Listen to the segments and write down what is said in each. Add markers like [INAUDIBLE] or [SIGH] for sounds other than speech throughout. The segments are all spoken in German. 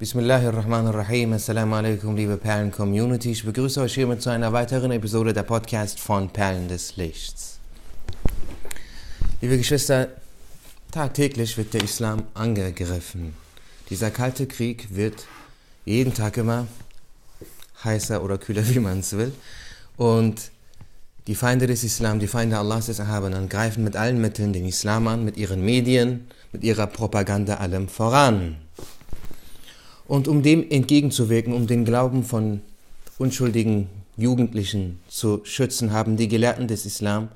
Bismillahirrahmanirrahim. Assalamu alaikum, liebe Perlen-Community. Ich begrüße euch hiermit zu einer weiteren Episode der Podcast von Perlen des Lichts. Liebe Geschwister, tagtäglich wird der Islam angegriffen. Dieser kalte Krieg wird jeden Tag immer heißer oder kühler, [LAUGHS] wie man es will. Und die Feinde des Islam, die Feinde Allahs des Erhabenen, greifen mit allen Mitteln den Islam an, mit ihren Medien, mit ihrer Propaganda allem voran. Und um dem entgegenzuwirken, um den Glauben von unschuldigen Jugendlichen zu schützen, haben die Gelehrten des Islam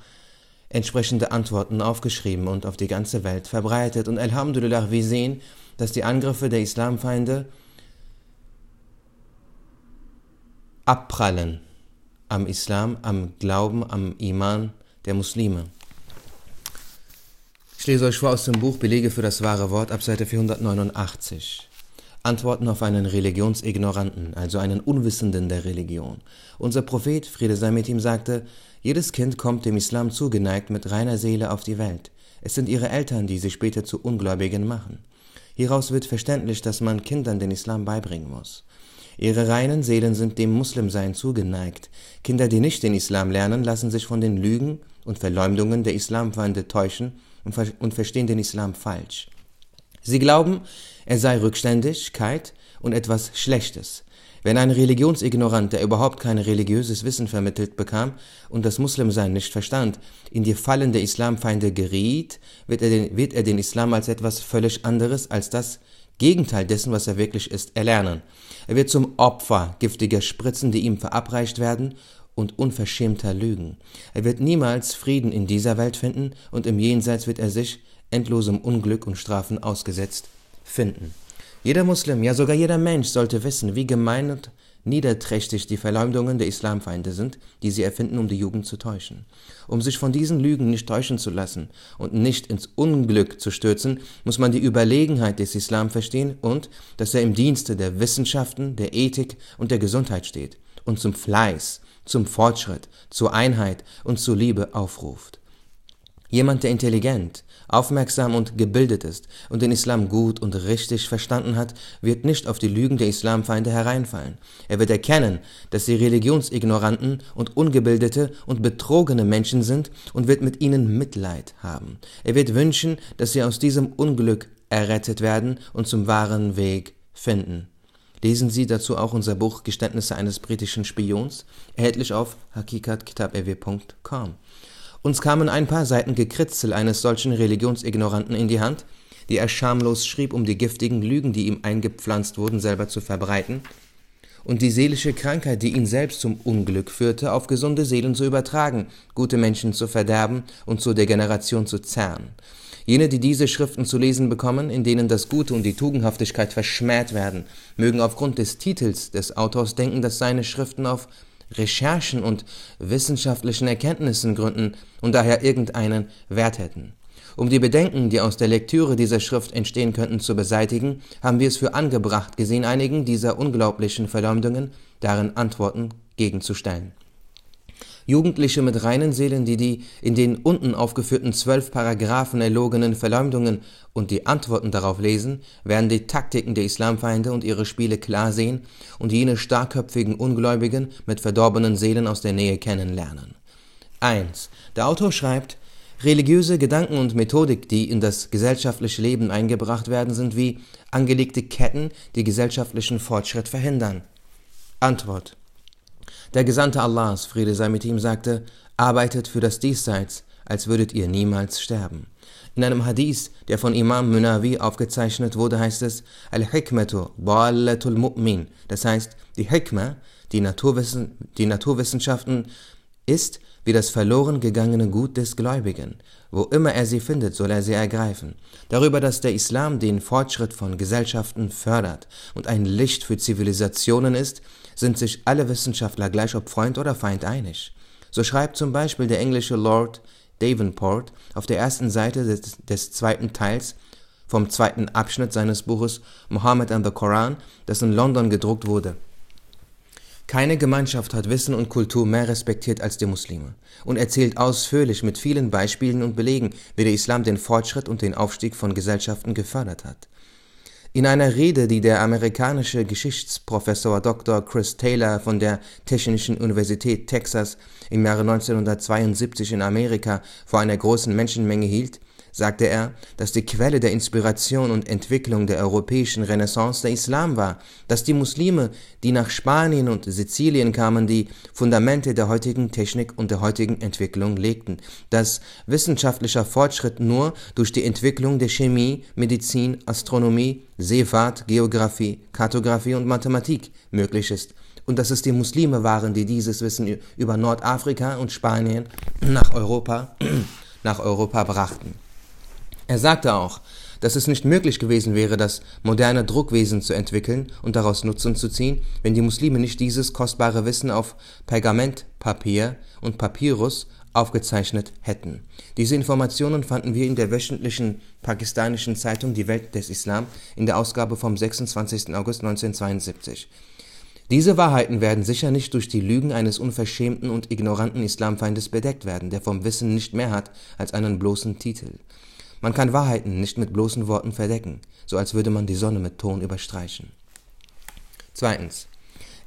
entsprechende Antworten aufgeschrieben und auf die ganze Welt verbreitet. Und Alhamdulillah, wir sehen, dass die Angriffe der Islamfeinde abprallen am Islam, am Glauben, am Iman der Muslime. Ich lese euch vor aus dem Buch Belege für das wahre Wort ab Seite 489. Antworten auf einen Religionsignoranten, also einen Unwissenden der Religion. Unser Prophet, Friede sei mit ihm, sagte, jedes Kind kommt dem Islam zugeneigt mit reiner Seele auf die Welt. Es sind ihre Eltern, die sie später zu Ungläubigen machen. Hieraus wird verständlich, dass man Kindern den Islam beibringen muss. Ihre reinen Seelen sind dem Muslimsein zugeneigt. Kinder, die nicht den Islam lernen, lassen sich von den Lügen und Verleumdungen der Islamfeinde täuschen und, ver und verstehen den Islam falsch. Sie glauben, er sei Rückständigkeit und etwas Schlechtes. Wenn ein Religionsignorant, der überhaupt kein religiöses Wissen vermittelt bekam und das Muslimsein nicht verstand, in die Fallen der Islamfeinde geriet, wird er, den, wird er den Islam als etwas völlig anderes als das Gegenteil dessen, was er wirklich ist, erlernen. Er wird zum Opfer giftiger Spritzen, die ihm verabreicht werden, und unverschämter Lügen. Er wird niemals Frieden in dieser Welt finden und im Jenseits wird er sich endlosem Unglück und Strafen ausgesetzt finden. Jeder Muslim, ja sogar jeder Mensch sollte wissen, wie gemein und niederträchtig die Verleumdungen der Islamfeinde sind, die sie erfinden, um die Jugend zu täuschen. Um sich von diesen Lügen nicht täuschen zu lassen und nicht ins Unglück zu stürzen, muss man die Überlegenheit des Islam verstehen und, dass er im Dienste der Wissenschaften, der Ethik und der Gesundheit steht und zum Fleiß, zum Fortschritt, zur Einheit und zur Liebe aufruft. Jemand, der intelligent, aufmerksam und gebildet ist und den Islam gut und richtig verstanden hat, wird nicht auf die Lügen der Islamfeinde hereinfallen. Er wird erkennen, dass sie religionsignoranten und ungebildete und betrogene Menschen sind und wird mit ihnen Mitleid haben. Er wird wünschen, dass sie aus diesem Unglück errettet werden und zum wahren Weg finden. Lesen Sie dazu auch unser Buch Geständnisse eines britischen Spions, erhältlich auf hakikatkitabew.com. Uns kamen ein paar Seiten Gekritzel eines solchen Religionsignoranten in die Hand, die er schamlos schrieb, um die giftigen Lügen, die ihm eingepflanzt wurden, selber zu verbreiten, und die seelische Krankheit, die ihn selbst zum Unglück führte, auf gesunde Seelen zu übertragen, gute Menschen zu verderben und zur Degeneration zu zerren. Jene, die diese Schriften zu lesen bekommen, in denen das Gute und die Tugendhaftigkeit verschmäht werden, mögen aufgrund des Titels des Autors denken, dass seine Schriften auf Recherchen und wissenschaftlichen Erkenntnissen gründen und daher irgendeinen Wert hätten. Um die Bedenken, die aus der Lektüre dieser Schrift entstehen könnten, zu beseitigen, haben wir es für angebracht gesehen, einigen dieser unglaublichen Verleumdungen darin Antworten gegenzustellen. Jugendliche mit reinen Seelen, die die in den unten aufgeführten zwölf Paragraphen erlogenen Verleumdungen und die Antworten darauf lesen, werden die Taktiken der Islamfeinde und ihre Spiele klar sehen und jene starkköpfigen Ungläubigen mit verdorbenen Seelen aus der Nähe kennenlernen. 1. Der Autor schreibt, Religiöse Gedanken und Methodik, die in das gesellschaftliche Leben eingebracht werden, sind wie angelegte Ketten, die gesellschaftlichen Fortschritt verhindern. Antwort der Gesandte Allahs, Friede sei mit ihm, sagte, arbeitet für das Diesseits, als würdet ihr niemals sterben. In einem Hadith, der von Imam Munawi aufgezeichnet wurde, heißt es, Al-Hikmatu Dallatul Mu'min. Das heißt, die Hikmah, die, Naturwissen, die Naturwissenschaften, ist wie das verloren gegangene Gut des Gläubigen. Wo immer er sie findet, soll er sie ergreifen. Darüber, dass der Islam den Fortschritt von Gesellschaften fördert und ein Licht für Zivilisationen ist, sind sich alle Wissenschaftler gleich ob Freund oder Feind einig. So schreibt zum Beispiel der englische Lord Davenport auf der ersten Seite des, des zweiten Teils vom zweiten Abschnitt seines Buches Muhammad and the Koran, das in London gedruckt wurde. Keine Gemeinschaft hat Wissen und Kultur mehr respektiert als die Muslime und erzählt ausführlich mit vielen Beispielen und Belegen, wie der Islam den Fortschritt und den Aufstieg von Gesellschaften gefördert hat. In einer Rede, die der amerikanische Geschichtsprofessor Dr. Chris Taylor von der Technischen Universität Texas im Jahre 1972 in Amerika vor einer großen Menschenmenge hielt, sagte er, dass die Quelle der Inspiration und Entwicklung der europäischen Renaissance der Islam war, dass die Muslime, die nach Spanien und Sizilien kamen, die Fundamente der heutigen Technik und der heutigen Entwicklung legten, dass wissenschaftlicher Fortschritt nur durch die Entwicklung der Chemie, Medizin, Astronomie, Seefahrt, Geographie, Kartographie und Mathematik möglich ist und dass es die Muslime waren, die dieses Wissen über Nordafrika und Spanien nach Europa, [CLEARS THROAT] nach Europa brachten. Er sagte auch, dass es nicht möglich gewesen wäre, das moderne Druckwesen zu entwickeln und daraus Nutzen zu ziehen, wenn die Muslime nicht dieses kostbare Wissen auf Pergamentpapier und Papyrus aufgezeichnet hätten. Diese Informationen fanden wir in der wöchentlichen pakistanischen Zeitung Die Welt des Islam in der Ausgabe vom 26. August 1972. Diese Wahrheiten werden sicher nicht durch die Lügen eines unverschämten und ignoranten Islamfeindes bedeckt werden, der vom Wissen nicht mehr hat als einen bloßen Titel. Man kann Wahrheiten nicht mit bloßen Worten verdecken, so als würde man die Sonne mit Ton überstreichen. Zweitens.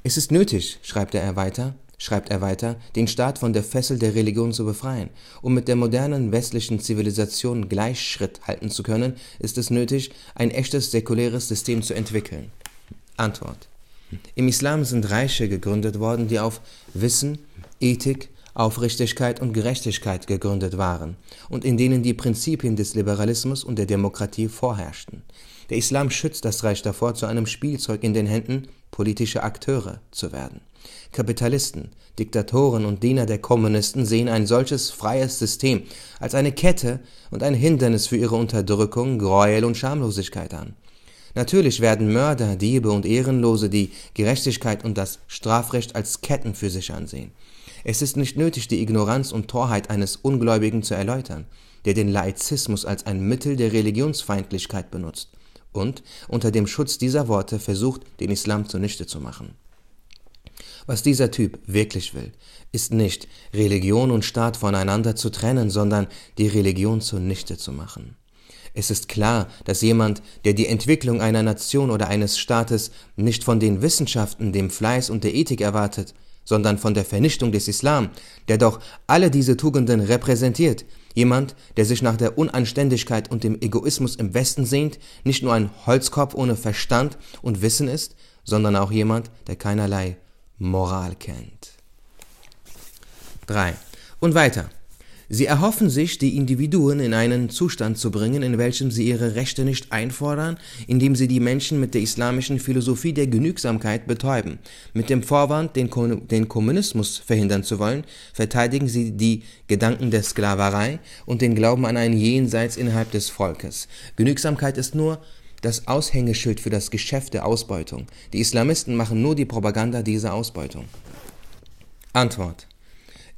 Es ist nötig, schreibt er weiter, schreibt er weiter, den Staat von der Fessel der Religion zu befreien. Um mit der modernen westlichen Zivilisation Gleichschritt halten zu können, ist es nötig, ein echtes säkuläres System zu entwickeln. Antwort. Im Islam sind Reiche gegründet worden, die auf Wissen, Ethik, Aufrichtigkeit und Gerechtigkeit gegründet waren und in denen die Prinzipien des Liberalismus und der Demokratie vorherrschten. Der Islam schützt das Reich davor, zu einem Spielzeug in den Händen politischer Akteure zu werden. Kapitalisten, Diktatoren und Diener der Kommunisten sehen ein solches freies System als eine Kette und ein Hindernis für ihre Unterdrückung, Gräuel und Schamlosigkeit an. Natürlich werden Mörder, Diebe und Ehrenlose die Gerechtigkeit und das Strafrecht als Ketten für sich ansehen. Es ist nicht nötig, die Ignoranz und Torheit eines Ungläubigen zu erläutern, der den Laizismus als ein Mittel der Religionsfeindlichkeit benutzt und unter dem Schutz dieser Worte versucht, den Islam zunichte zu machen. Was dieser Typ wirklich will, ist nicht, Religion und Staat voneinander zu trennen, sondern die Religion zunichte zu machen. Es ist klar, dass jemand, der die Entwicklung einer Nation oder eines Staates nicht von den Wissenschaften, dem Fleiß und der Ethik erwartet, sondern von der Vernichtung des Islam, der doch alle diese Tugenden repräsentiert, jemand, der sich nach der Unanständigkeit und dem Egoismus im Westen sehnt, nicht nur ein Holzkopf ohne Verstand und Wissen ist, sondern auch jemand, der keinerlei Moral kennt. 3. Und weiter. Sie erhoffen sich, die Individuen in einen Zustand zu bringen, in welchem sie ihre Rechte nicht einfordern, indem sie die Menschen mit der islamischen Philosophie der Genügsamkeit betäuben. Mit dem Vorwand, den, den Kommunismus verhindern zu wollen, verteidigen sie die Gedanken der Sklaverei und den Glauben an ein Jenseits innerhalb des Volkes. Genügsamkeit ist nur das Aushängeschild für das Geschäft der Ausbeutung. Die Islamisten machen nur die Propaganda dieser Ausbeutung. Antwort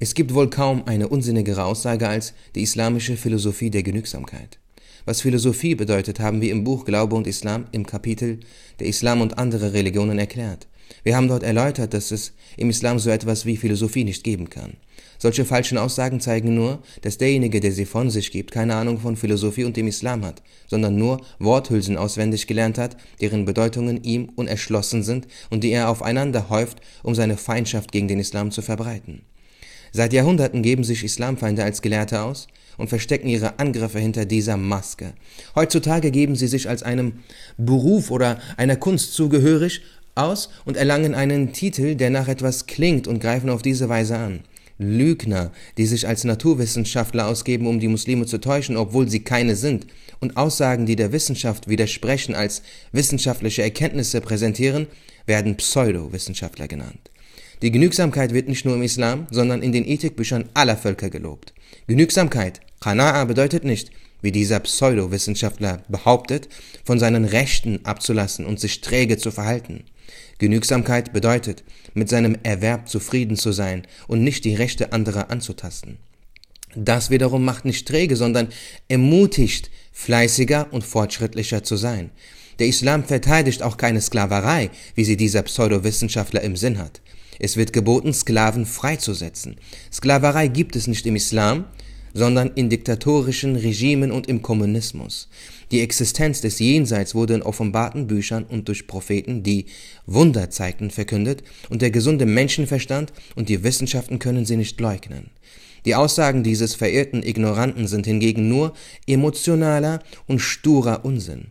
es gibt wohl kaum eine unsinnigere Aussage als die islamische Philosophie der Genügsamkeit. Was Philosophie bedeutet, haben wir im Buch Glaube und Islam im Kapitel Der Islam und andere Religionen erklärt. Wir haben dort erläutert, dass es im Islam so etwas wie Philosophie nicht geben kann. Solche falschen Aussagen zeigen nur, dass derjenige, der sie von sich gibt, keine Ahnung von Philosophie und dem Islam hat, sondern nur Worthülsen auswendig gelernt hat, deren Bedeutungen ihm unerschlossen sind und die er aufeinander häuft, um seine Feindschaft gegen den Islam zu verbreiten. Seit Jahrhunderten geben sich Islamfeinde als Gelehrte aus und verstecken ihre Angriffe hinter dieser Maske. Heutzutage geben sie sich als einem Beruf oder einer Kunst zugehörig aus und erlangen einen Titel, der nach etwas klingt und greifen auf diese Weise an. Lügner, die sich als Naturwissenschaftler ausgeben, um die Muslime zu täuschen, obwohl sie keine sind, und Aussagen, die der Wissenschaft widersprechen, als wissenschaftliche Erkenntnisse präsentieren, werden Pseudowissenschaftler genannt. Die Genügsamkeit wird nicht nur im Islam, sondern in den Ethikbüchern aller Völker gelobt. Genügsamkeit, Qana'a, bedeutet nicht, wie dieser Pseudowissenschaftler behauptet, von seinen Rechten abzulassen und sich träge zu verhalten. Genügsamkeit bedeutet, mit seinem Erwerb zufrieden zu sein und nicht die Rechte anderer anzutasten. Das wiederum macht nicht träge, sondern ermutigt, fleißiger und fortschrittlicher zu sein. Der Islam verteidigt auch keine Sklaverei, wie sie dieser Pseudowissenschaftler im Sinn hat. Es wird geboten, Sklaven freizusetzen. Sklaverei gibt es nicht im Islam, sondern in diktatorischen Regimen und im Kommunismus. Die Existenz des Jenseits wurde in offenbarten Büchern und durch Propheten, die Wunder zeigten, verkündet, und der gesunde Menschenverstand und die Wissenschaften können sie nicht leugnen. Die Aussagen dieses verirrten Ignoranten sind hingegen nur emotionaler und sturer Unsinn.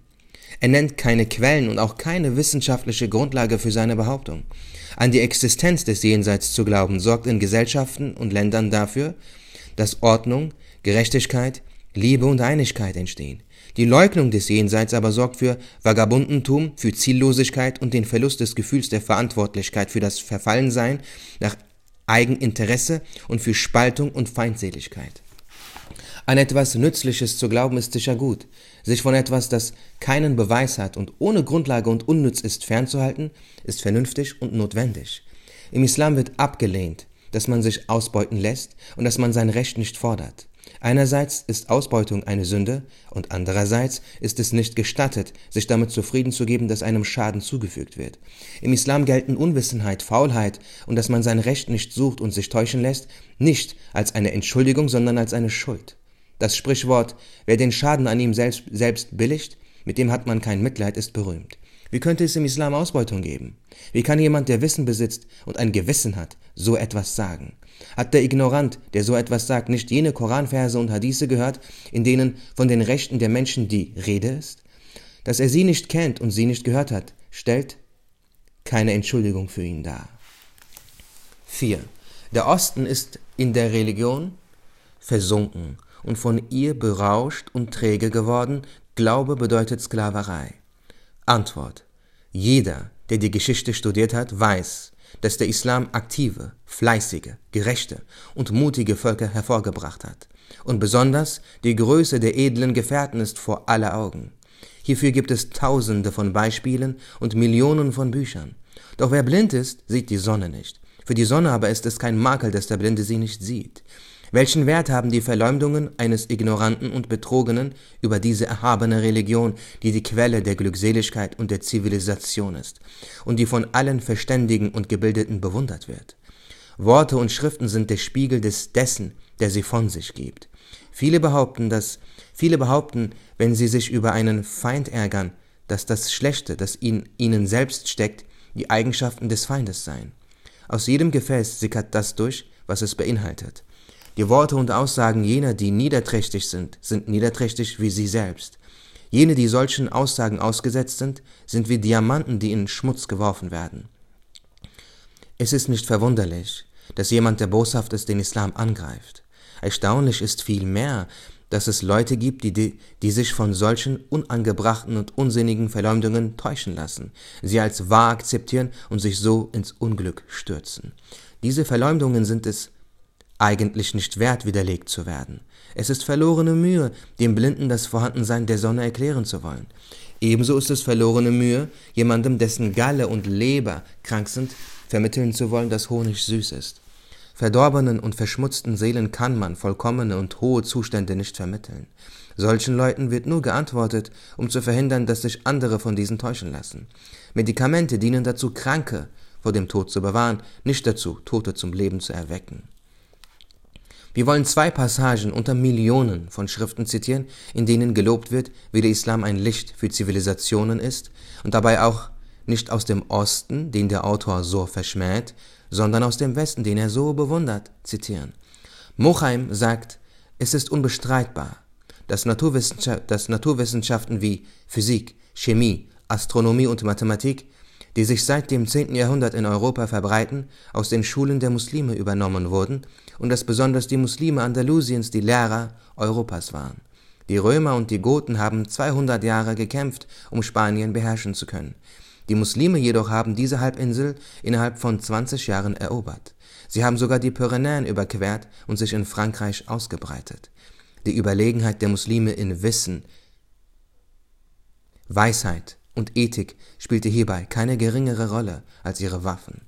Er nennt keine Quellen und auch keine wissenschaftliche Grundlage für seine Behauptung. An die Existenz des Jenseits zu glauben, sorgt in Gesellschaften und Ländern dafür, dass Ordnung, Gerechtigkeit, Liebe und Einigkeit entstehen. Die Leugnung des Jenseits aber sorgt für Vagabundentum, für Ziellosigkeit und den Verlust des Gefühls der Verantwortlichkeit für das Verfallensein nach Eigeninteresse und für Spaltung und Feindseligkeit. An etwas Nützliches zu glauben ist sicher gut. Sich von etwas, das keinen Beweis hat und ohne Grundlage und unnütz ist, fernzuhalten, ist vernünftig und notwendig. Im Islam wird abgelehnt, dass man sich ausbeuten lässt und dass man sein Recht nicht fordert. Einerseits ist Ausbeutung eine Sünde und andererseits ist es nicht gestattet, sich damit zufrieden zu geben, dass einem Schaden zugefügt wird. Im Islam gelten Unwissenheit, Faulheit und dass man sein Recht nicht sucht und sich täuschen lässt, nicht als eine Entschuldigung, sondern als eine Schuld. Das Sprichwort, wer den Schaden an ihm selbst, selbst billigt, mit dem hat man kein Mitleid, ist berühmt. Wie könnte es im Islam Ausbeutung geben? Wie kann jemand, der Wissen besitzt und ein Gewissen hat, so etwas sagen? Hat der Ignorant, der so etwas sagt, nicht jene Koranverse und Hadithe gehört, in denen von den Rechten der Menschen die Rede ist? Dass er sie nicht kennt und sie nicht gehört hat, stellt keine Entschuldigung für ihn dar. 4. Der Osten ist in der Religion versunken und von ihr berauscht und träge geworden, Glaube bedeutet Sklaverei. Antwort. Jeder, der die Geschichte studiert hat, weiß, dass der Islam aktive, fleißige, gerechte und mutige Völker hervorgebracht hat. Und besonders die Größe der edlen Gefährten ist vor aller Augen. Hierfür gibt es tausende von Beispielen und Millionen von Büchern. Doch wer blind ist, sieht die Sonne nicht. Für die Sonne aber ist es kein Makel, dass der Blinde sie nicht sieht. Welchen Wert haben die Verleumdungen eines Ignoranten und Betrogenen über diese erhabene Religion, die die Quelle der Glückseligkeit und der Zivilisation ist und die von allen Verständigen und Gebildeten bewundert wird? Worte und Schriften sind der Spiegel des dessen, der sie von sich gibt. Viele behaupten, dass viele behaupten, wenn sie sich über einen Feind ärgern, dass das Schlechte, das in ihnen selbst steckt, die Eigenschaften des Feindes seien. Aus jedem Gefäß sickert das durch, was es beinhaltet. Die Worte und Aussagen jener, die niederträchtig sind, sind niederträchtig wie sie selbst. Jene, die solchen Aussagen ausgesetzt sind, sind wie Diamanten, die in Schmutz geworfen werden. Es ist nicht verwunderlich, dass jemand, der boshaft ist, den Islam angreift. Erstaunlich ist vielmehr, dass es Leute gibt, die, die sich von solchen unangebrachten und unsinnigen Verleumdungen täuschen lassen, sie als wahr akzeptieren und sich so ins Unglück stürzen. Diese Verleumdungen sind es eigentlich nicht wert, widerlegt zu werden. Es ist verlorene Mühe, dem Blinden das Vorhandensein der Sonne erklären zu wollen. Ebenso ist es verlorene Mühe, jemandem, dessen Galle und Leber krank sind, vermitteln zu wollen, dass Honig süß ist. Verdorbenen und verschmutzten Seelen kann man vollkommene und hohe Zustände nicht vermitteln. Solchen Leuten wird nur geantwortet, um zu verhindern, dass sich andere von diesen täuschen lassen. Medikamente dienen dazu, Kranke vor dem Tod zu bewahren, nicht dazu, Tote zum Leben zu erwecken. Wir wollen zwei Passagen unter Millionen von Schriften zitieren, in denen gelobt wird, wie der Islam ein Licht für Zivilisationen ist und dabei auch nicht aus dem Osten, den der Autor so verschmäht, sondern aus dem Westen, den er so bewundert, zitieren. Mochaim sagt, es ist unbestreitbar, dass, Naturwissenschaft, dass Naturwissenschaften wie Physik, Chemie, Astronomie und Mathematik, die sich seit dem 10. Jahrhundert in Europa verbreiten, aus den Schulen der Muslime übernommen wurden und dass besonders die Muslime Andalusiens die Lehrer Europas waren. Die Römer und die Goten haben 200 Jahre gekämpft, um Spanien beherrschen zu können. Die Muslime jedoch haben diese Halbinsel innerhalb von 20 Jahren erobert. Sie haben sogar die Pyrenäen überquert und sich in Frankreich ausgebreitet. Die Überlegenheit der Muslime in Wissen, Weisheit und Ethik spielte hierbei keine geringere Rolle als ihre Waffen.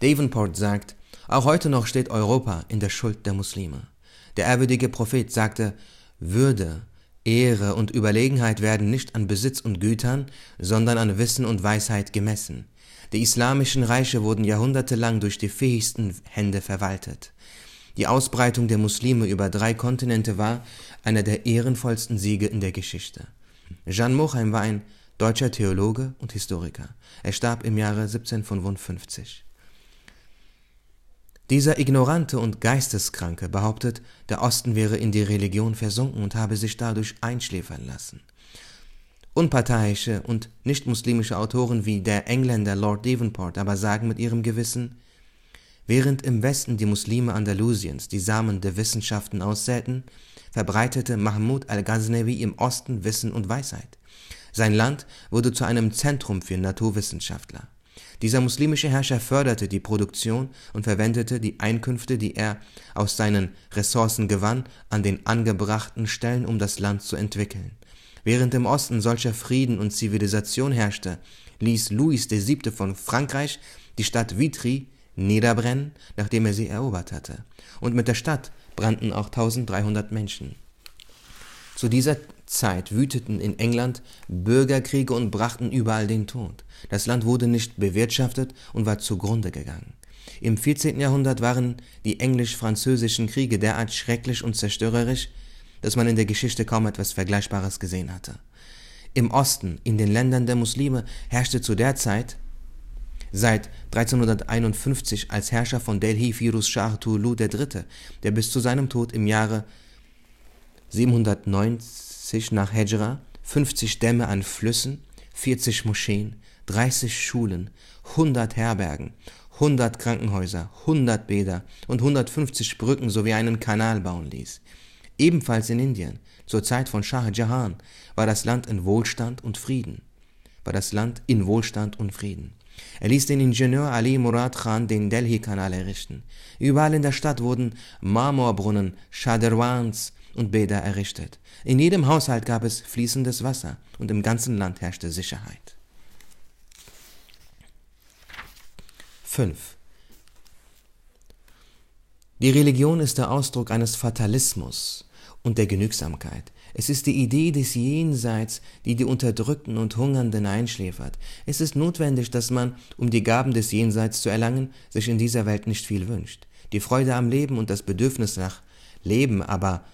Davenport sagt, auch heute noch steht Europa in der Schuld der Muslime. Der ehrwürdige Prophet sagte, Würde, Ehre und Überlegenheit werden nicht an Besitz und Gütern, sondern an Wissen und Weisheit gemessen. Die islamischen Reiche wurden jahrhundertelang durch die fähigsten Hände verwaltet. Die Ausbreitung der Muslime über drei Kontinente war einer der ehrenvollsten Siege in der Geschichte. Jan Mochheim war ein deutscher Theologe und Historiker. Er starb im Jahre 1755. Dieser Ignorante und Geisteskranke behauptet, der Osten wäre in die Religion versunken und habe sich dadurch einschläfern lassen. Unparteiische und nicht-muslimische Autoren wie der Engländer Lord Devonport aber sagen mit ihrem Gewissen, während im Westen die Muslime Andalusiens die Samen der Wissenschaften aussäten, verbreitete Mahmud al-Ghaznavi im Osten Wissen und Weisheit. Sein Land wurde zu einem Zentrum für Naturwissenschaftler. Dieser muslimische Herrscher förderte die Produktion und verwendete die Einkünfte, die er aus seinen Ressourcen gewann, an den angebrachten Stellen, um das Land zu entwickeln. Während im Osten solcher Frieden und Zivilisation herrschte, ließ Louis VII. von Frankreich die Stadt Vitry niederbrennen, nachdem er sie erobert hatte. Und mit der Stadt brannten auch 1300 Menschen. Zu dieser Zeit wüteten in England Bürgerkriege und brachten überall den Tod. Das Land wurde nicht bewirtschaftet und war zugrunde gegangen. Im 14. Jahrhundert waren die englisch-französischen Kriege derart schrecklich und zerstörerisch, dass man in der Geschichte kaum etwas Vergleichbares gesehen hatte. Im Osten, in den Ländern der Muslime, herrschte zu der Zeit seit 1351 als Herrscher von Delhi Firuz Shah Tulu III., der bis zu seinem Tod im Jahre 790 nach Hejra 50 Dämme an Flüssen, 40 Moscheen, 30 Schulen, 100 Herbergen, 100 Krankenhäuser, 100 Bäder und 150 Brücken sowie einen Kanal bauen ließ. Ebenfalls in Indien, zur Zeit von Shah Jahan, war das Land in Wohlstand und Frieden. War das Land in Wohlstand und Frieden. Er ließ den Ingenieur Ali Murad Khan den Delhi-Kanal errichten. Überall in der Stadt wurden Marmorbrunnen, Shaderwans und Bäder errichtet. In jedem Haushalt gab es fließendes Wasser und im ganzen Land herrschte Sicherheit. 5. Die Religion ist der Ausdruck eines Fatalismus und der Genügsamkeit. Es ist die Idee des Jenseits, die die Unterdrückten und Hungernden einschläfert. Es ist notwendig, dass man, um die Gaben des Jenseits zu erlangen, sich in dieser Welt nicht viel wünscht. Die Freude am Leben und das Bedürfnis nach Leben aber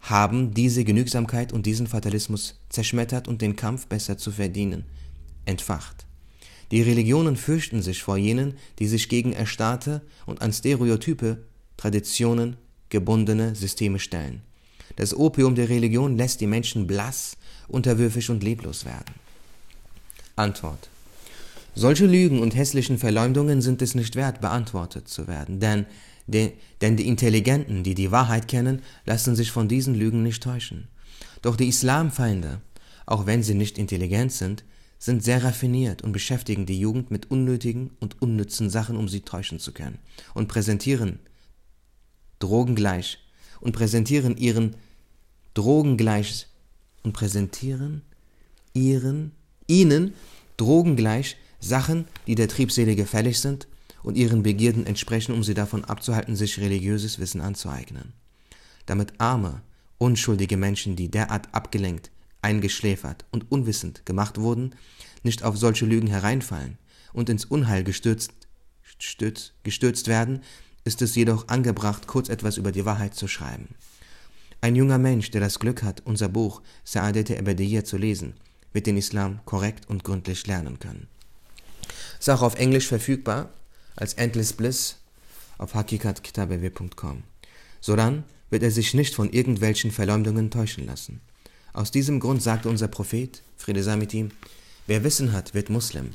haben diese Genügsamkeit und diesen Fatalismus zerschmettert und den Kampf besser zu verdienen, entfacht. Die Religionen fürchten sich vor jenen, die sich gegen erstarrte und an Stereotype, Traditionen gebundene Systeme stellen. Das Opium der Religion lässt die Menschen blass, unterwürfig und leblos werden. Antwort. Solche Lügen und hässlichen Verleumdungen sind es nicht wert, beantwortet zu werden, denn De, denn die Intelligenten, die die Wahrheit kennen, lassen sich von diesen Lügen nicht täuschen. Doch die Islamfeinde, auch wenn sie nicht intelligent sind, sind sehr raffiniert und beschäftigen die Jugend mit unnötigen und unnützen Sachen, um sie täuschen zu können, und präsentieren drogengleich und präsentieren ihren drogengleich und präsentieren ihren ihnen drogengleich Sachen, die der Triebselige fällig sind und ihren Begierden entsprechen, um sie davon abzuhalten, sich religiöses Wissen anzueignen. Damit arme, unschuldige Menschen, die derart abgelenkt, eingeschläfert und unwissend gemacht wurden, nicht auf solche Lügen hereinfallen und ins Unheil gestürzt, stürzt, gestürzt werden, ist es jedoch angebracht, kurz etwas über die Wahrheit zu schreiben. Ein junger Mensch, der das Glück hat, unser Buch Sa'adet Ebediyya zu lesen, wird den Islam korrekt und gründlich lernen können. Ist auch auf Englisch verfügbar als Endless Bliss auf hakikatkitabew.com. Sodann wird er sich nicht von irgendwelchen Verleumdungen täuschen lassen. Aus diesem Grund sagte unser Prophet, Friede sei mit ihm, wer Wissen hat, wird Muslim,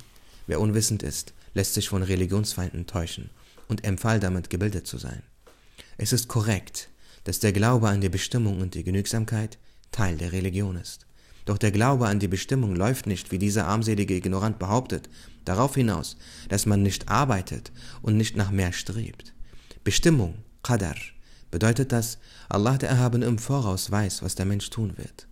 wer unwissend ist, lässt sich von Religionsfeinden täuschen und empfahl damit gebildet zu sein. Es ist korrekt, dass der Glaube an die Bestimmung und die Genügsamkeit Teil der Religion ist. Doch der Glaube an die Bestimmung läuft nicht, wie dieser armselige Ignorant behauptet, darauf hinaus, dass man nicht arbeitet und nicht nach mehr strebt. Bestimmung, Qadar, bedeutet, dass Allah der Erhabene im Voraus weiß, was der Mensch tun wird.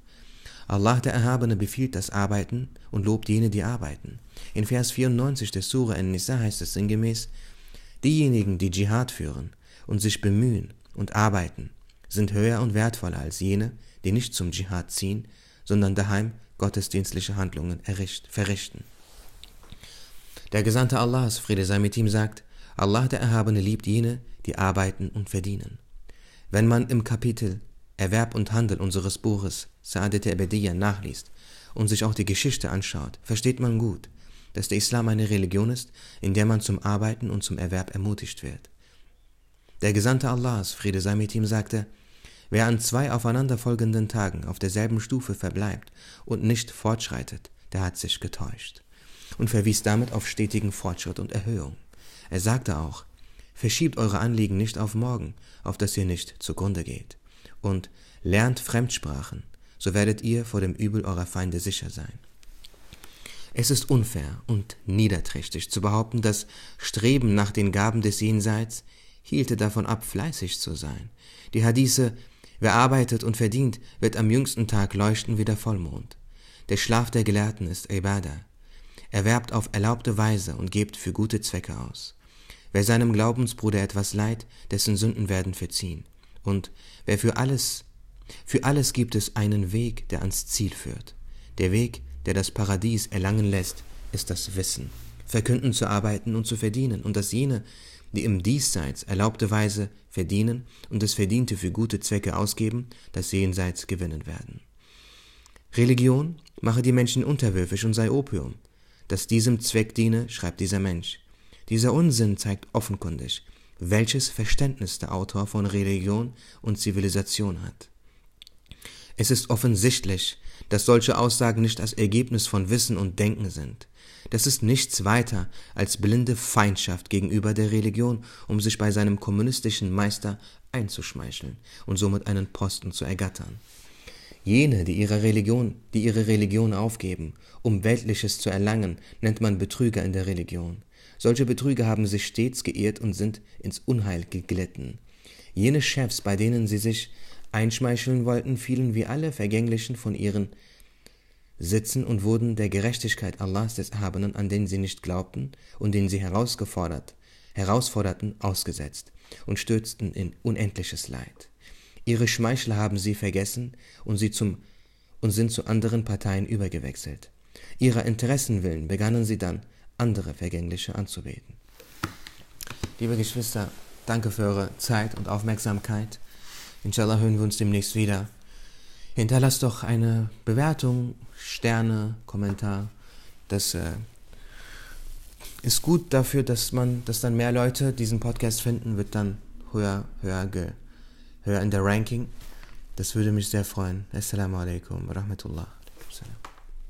Allah der Erhabene befiehlt das Arbeiten und lobt jene, die arbeiten. In Vers 94 des Surah An-Nisa heißt es sinngemäß, diejenigen, die Dschihad führen und sich bemühen und arbeiten, sind höher und wertvoller als jene, die nicht zum Dschihad ziehen, sondern daheim gottesdienstliche Handlungen verrichten. Der Gesandte Allahs, Friede sei mit ihm, sagt, Allah der Erhabene liebt jene, die arbeiten und verdienen. Wenn man im Kapitel Erwerb und Handel unseres Buches Sa'adet Ebediyya nachliest und sich auch die Geschichte anschaut, versteht man gut, dass der Islam eine Religion ist, in der man zum Arbeiten und zum Erwerb ermutigt wird. Der Gesandte Allahs, Friede sei mit ihm, sagte, wer an zwei aufeinanderfolgenden Tagen auf derselben Stufe verbleibt und nicht fortschreitet, der hat sich getäuscht und verwies damit auf stetigen Fortschritt und Erhöhung. Er sagte auch, verschiebt eure Anliegen nicht auf morgen, auf dass ihr nicht zugrunde geht, und lernt Fremdsprachen, so werdet ihr vor dem Übel eurer Feinde sicher sein. Es ist unfair und niederträchtig zu behaupten, das Streben nach den Gaben des Jenseits hielte davon ab, fleißig zu sein. Die Hadithe, wer arbeitet und verdient, wird am jüngsten Tag leuchten wie der Vollmond. Der Schlaf der Gelehrten ist Ibadah. Er werbt auf erlaubte Weise und gebt für gute Zwecke aus. Wer seinem Glaubensbruder etwas leiht, dessen Sünden werden verziehen. Und wer für alles, für alles gibt es einen Weg, der ans Ziel führt. Der Weg, der das Paradies erlangen lässt, ist das Wissen, verkünden zu arbeiten und zu verdienen, und dass jene, die im Diesseits erlaubte Weise verdienen und das Verdiente für gute Zwecke ausgeben, das Jenseits gewinnen werden. Religion mache die Menschen unterwürfig und sei Opium. Das diesem Zweck diene, schreibt dieser Mensch. Dieser Unsinn zeigt offenkundig, welches Verständnis der Autor von Religion und Zivilisation hat. Es ist offensichtlich, dass solche Aussagen nicht das Ergebnis von Wissen und Denken sind. Das ist nichts weiter als blinde Feindschaft gegenüber der Religion, um sich bei seinem kommunistischen Meister einzuschmeicheln und somit einen Posten zu ergattern. Jene, die ihre Religion, die ihre Religion aufgeben, um Weltliches zu erlangen, nennt man Betrüger in der Religion. Solche Betrüger haben sich stets geirrt und sind ins Unheil geglitten. Jene Chefs, bei denen sie sich einschmeicheln wollten, fielen wie alle Vergänglichen von ihren Sitzen und wurden der Gerechtigkeit Allahs des Erhabenen, an den sie nicht glaubten und den sie herausgefordert, herausforderten, ausgesetzt und stürzten in unendliches Leid. Ihre Schmeichler haben sie vergessen und sie zum und sind zu anderen Parteien übergewechselt. Ihrer Interessen willen begannen sie dann, andere Vergängliche anzubeten. Liebe Geschwister, danke für eure Zeit und Aufmerksamkeit. Inshallah hören wir uns demnächst wieder. Hinterlasst doch eine Bewertung, Sterne, Kommentar. Das äh, ist gut dafür, dass man, dass dann mehr Leute diesen Podcast finden, wird dann höher, höher, ge, höher in der Ranking. Das würde mich sehr freuen. Assalamu alaikum wa rahmatullah.